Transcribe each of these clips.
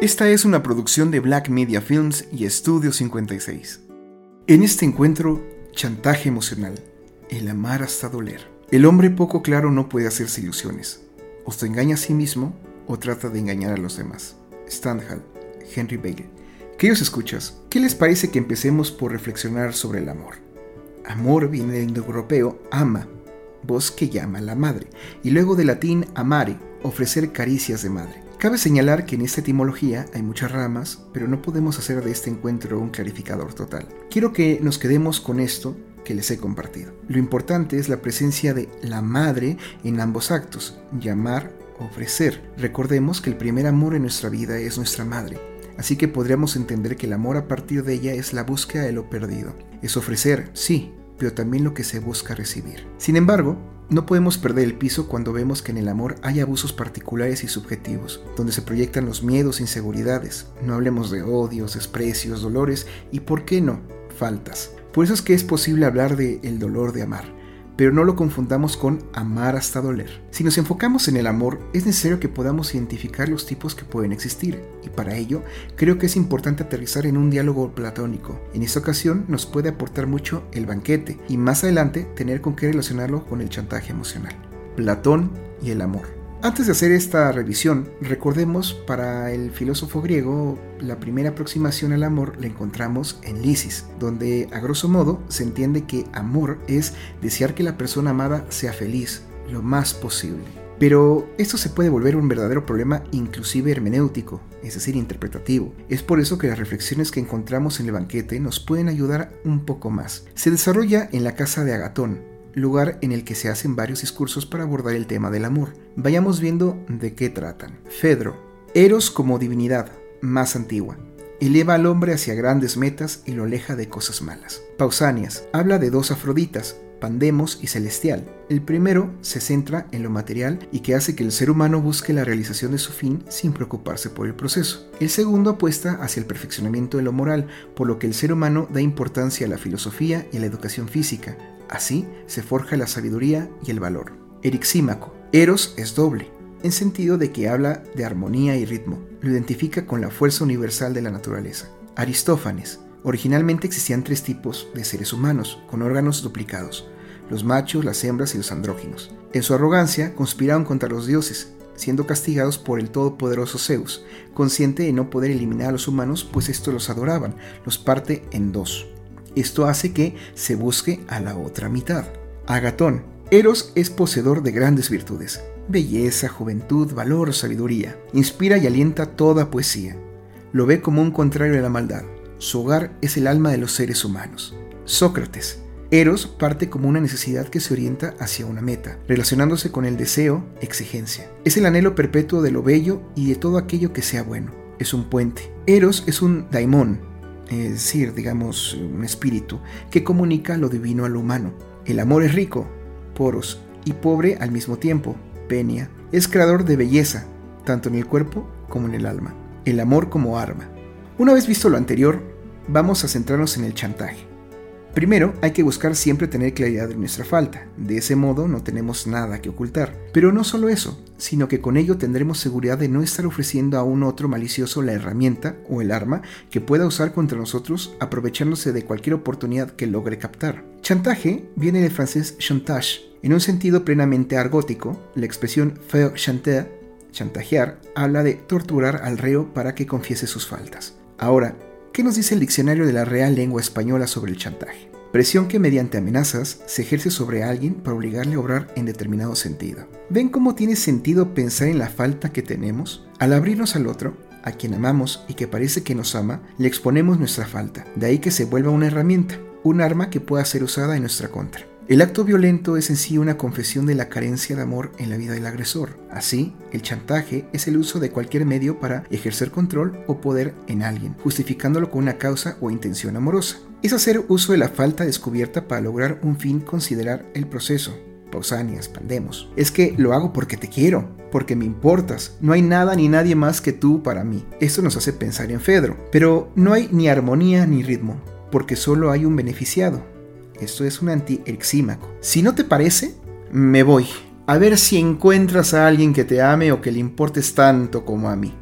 Esta es una producción de Black Media Films y Estudio 56. En este encuentro, chantaje emocional, el amar hasta doler. El hombre poco claro no puede hacerse ilusiones. O se engaña a sí mismo o trata de engañar a los demás. Stendhal, Henry Bailey. Queridos escuchas, ¿qué les parece que empecemos por reflexionar sobre el amor? Amor viene del indoeuropeo ama, voz que llama a la madre, y luego del latín amare, ofrecer caricias de madre. Cabe señalar que en esta etimología hay muchas ramas, pero no podemos hacer de este encuentro un clarificador total. Quiero que nos quedemos con esto que les he compartido. Lo importante es la presencia de la madre en ambos actos, llamar, ofrecer. Recordemos que el primer amor en nuestra vida es nuestra madre, así que podríamos entender que el amor a partir de ella es la búsqueda de lo perdido. Es ofrecer, sí, pero también lo que se busca recibir. Sin embargo, no podemos perder el piso cuando vemos que en el amor hay abusos particulares y subjetivos, donde se proyectan los miedos e inseguridades. No hablemos de odios, desprecios, dolores y, ¿por qué no?, faltas. Por eso es que es posible hablar de el dolor de amar pero no lo confundamos con amar hasta doler. Si nos enfocamos en el amor, es necesario que podamos identificar los tipos que pueden existir, y para ello creo que es importante aterrizar en un diálogo platónico. En esta ocasión nos puede aportar mucho el banquete, y más adelante tener con qué relacionarlo con el chantaje emocional. Platón y el amor. Antes de hacer esta revisión, recordemos para el filósofo griego la primera aproximación al amor la encontramos en Lisis, donde a grosso modo se entiende que amor es desear que la persona amada sea feliz lo más posible. Pero esto se puede volver un verdadero problema inclusive hermenéutico, es decir, interpretativo. Es por eso que las reflexiones que encontramos en el banquete nos pueden ayudar un poco más. Se desarrolla en la casa de Agatón, lugar en el que se hacen varios discursos para abordar el tema del amor. Vayamos viendo de qué tratan. Fedro, Eros como divinidad, más antigua. Eleva al hombre hacia grandes metas y lo aleja de cosas malas. Pausanias habla de dos Afroditas, Pandemos y Celestial. El primero se centra en lo material y que hace que el ser humano busque la realización de su fin sin preocuparse por el proceso. El segundo apuesta hacia el perfeccionamiento de lo moral, por lo que el ser humano da importancia a la filosofía y a la educación física, Así se forja la sabiduría y el valor. Erixímaco. Eros es doble, en sentido de que habla de armonía y ritmo. Lo identifica con la fuerza universal de la naturaleza. Aristófanes. Originalmente existían tres tipos de seres humanos, con órganos duplicados, los machos, las hembras y los andróginos. En su arrogancia conspiraron contra los dioses, siendo castigados por el todopoderoso Zeus, consciente de no poder eliminar a los humanos, pues estos los adoraban, los parte en dos. Esto hace que se busque a la otra mitad. Agatón. Eros es poseedor de grandes virtudes. Belleza, juventud, valor, sabiduría. Inspira y alienta toda poesía. Lo ve como un contrario de la maldad. Su hogar es el alma de los seres humanos. Sócrates. Eros parte como una necesidad que se orienta hacia una meta, relacionándose con el deseo, exigencia. Es el anhelo perpetuo de lo bello y de todo aquello que sea bueno. Es un puente. Eros es un daimón, es decir, digamos, un espíritu, que comunica lo divino a lo humano. El amor es rico, poros, y pobre al mismo tiempo, penia. Es creador de belleza, tanto en el cuerpo como en el alma. El amor como arma. Una vez visto lo anterior, vamos a centrarnos en el chantaje. Primero, hay que buscar siempre tener claridad de nuestra falta, de ese modo no tenemos nada que ocultar. Pero no solo eso, sino que con ello tendremos seguridad de no estar ofreciendo a un otro malicioso la herramienta o el arma que pueda usar contra nosotros aprovechándose de cualquier oportunidad que logre captar. Chantaje viene del francés chantage. En un sentido plenamente argótico, la expresión faire chanter, chantajear, habla de torturar al reo para que confiese sus faltas. Ahora, ¿Qué nos dice el diccionario de la Real Lengua Española sobre el chantaje? Presión que mediante amenazas se ejerce sobre alguien para obligarle a obrar en determinado sentido. ¿Ven cómo tiene sentido pensar en la falta que tenemos? Al abrirnos al otro, a quien amamos y que parece que nos ama, le exponemos nuestra falta. De ahí que se vuelva una herramienta, un arma que pueda ser usada en nuestra contra. El acto violento es en sí una confesión de la carencia de amor en la vida del agresor. Así, el chantaje es el uso de cualquier medio para ejercer control o poder en alguien, justificándolo con una causa o intención amorosa. Es hacer uso de la falta descubierta para lograr un fin considerar el proceso. Pausanias, pandemos. Es que lo hago porque te quiero, porque me importas. No hay nada ni nadie más que tú para mí. Esto nos hace pensar en Fedro. Pero no hay ni armonía ni ritmo, porque solo hay un beneficiado esto es un antiexímaco. Si no te parece, me voy. A ver si encuentras a alguien que te ame o que le importes tanto como a mí.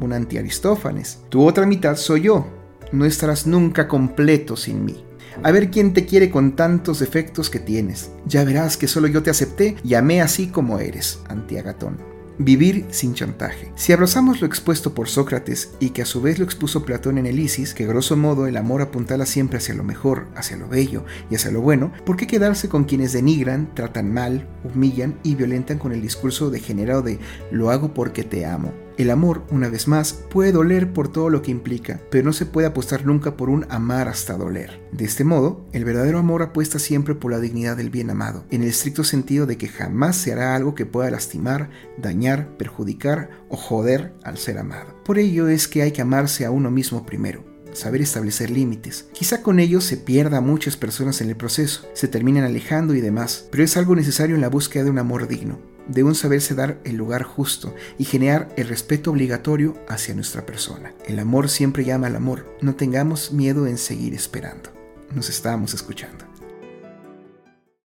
un anti-Aristófanes. Tu otra mitad soy yo. No estarás nunca completo sin mí. A ver quién te quiere con tantos defectos que tienes. Ya verás que solo yo te acepté y amé así como eres, anti-Agatón. Vivir sin chantaje. Si abrazamos lo expuesto por Sócrates y que a su vez lo expuso Platón en el Isis, que grosso modo el amor apuntala siempre hacia lo mejor, hacia lo bello y hacia lo bueno, ¿por qué quedarse con quienes denigran, tratan mal, humillan y violentan con el discurso degenerado de lo hago porque te amo? El amor, una vez más, puede doler por todo lo que implica, pero no se puede apostar nunca por un amar hasta doler. De este modo, el verdadero amor apuesta siempre por la dignidad del bien amado, en el estricto sentido de que jamás se hará algo que pueda lastimar, dañar, perjudicar o joder al ser amado. Por ello es que hay que amarse a uno mismo primero saber establecer límites. Quizá con ello se pierda a muchas personas en el proceso, se terminan alejando y demás, pero es algo necesario en la búsqueda de un amor digno de un saberse dar el lugar justo y generar el respeto obligatorio hacia nuestra persona. El amor siempre llama al amor. No tengamos miedo en seguir esperando. Nos estamos escuchando.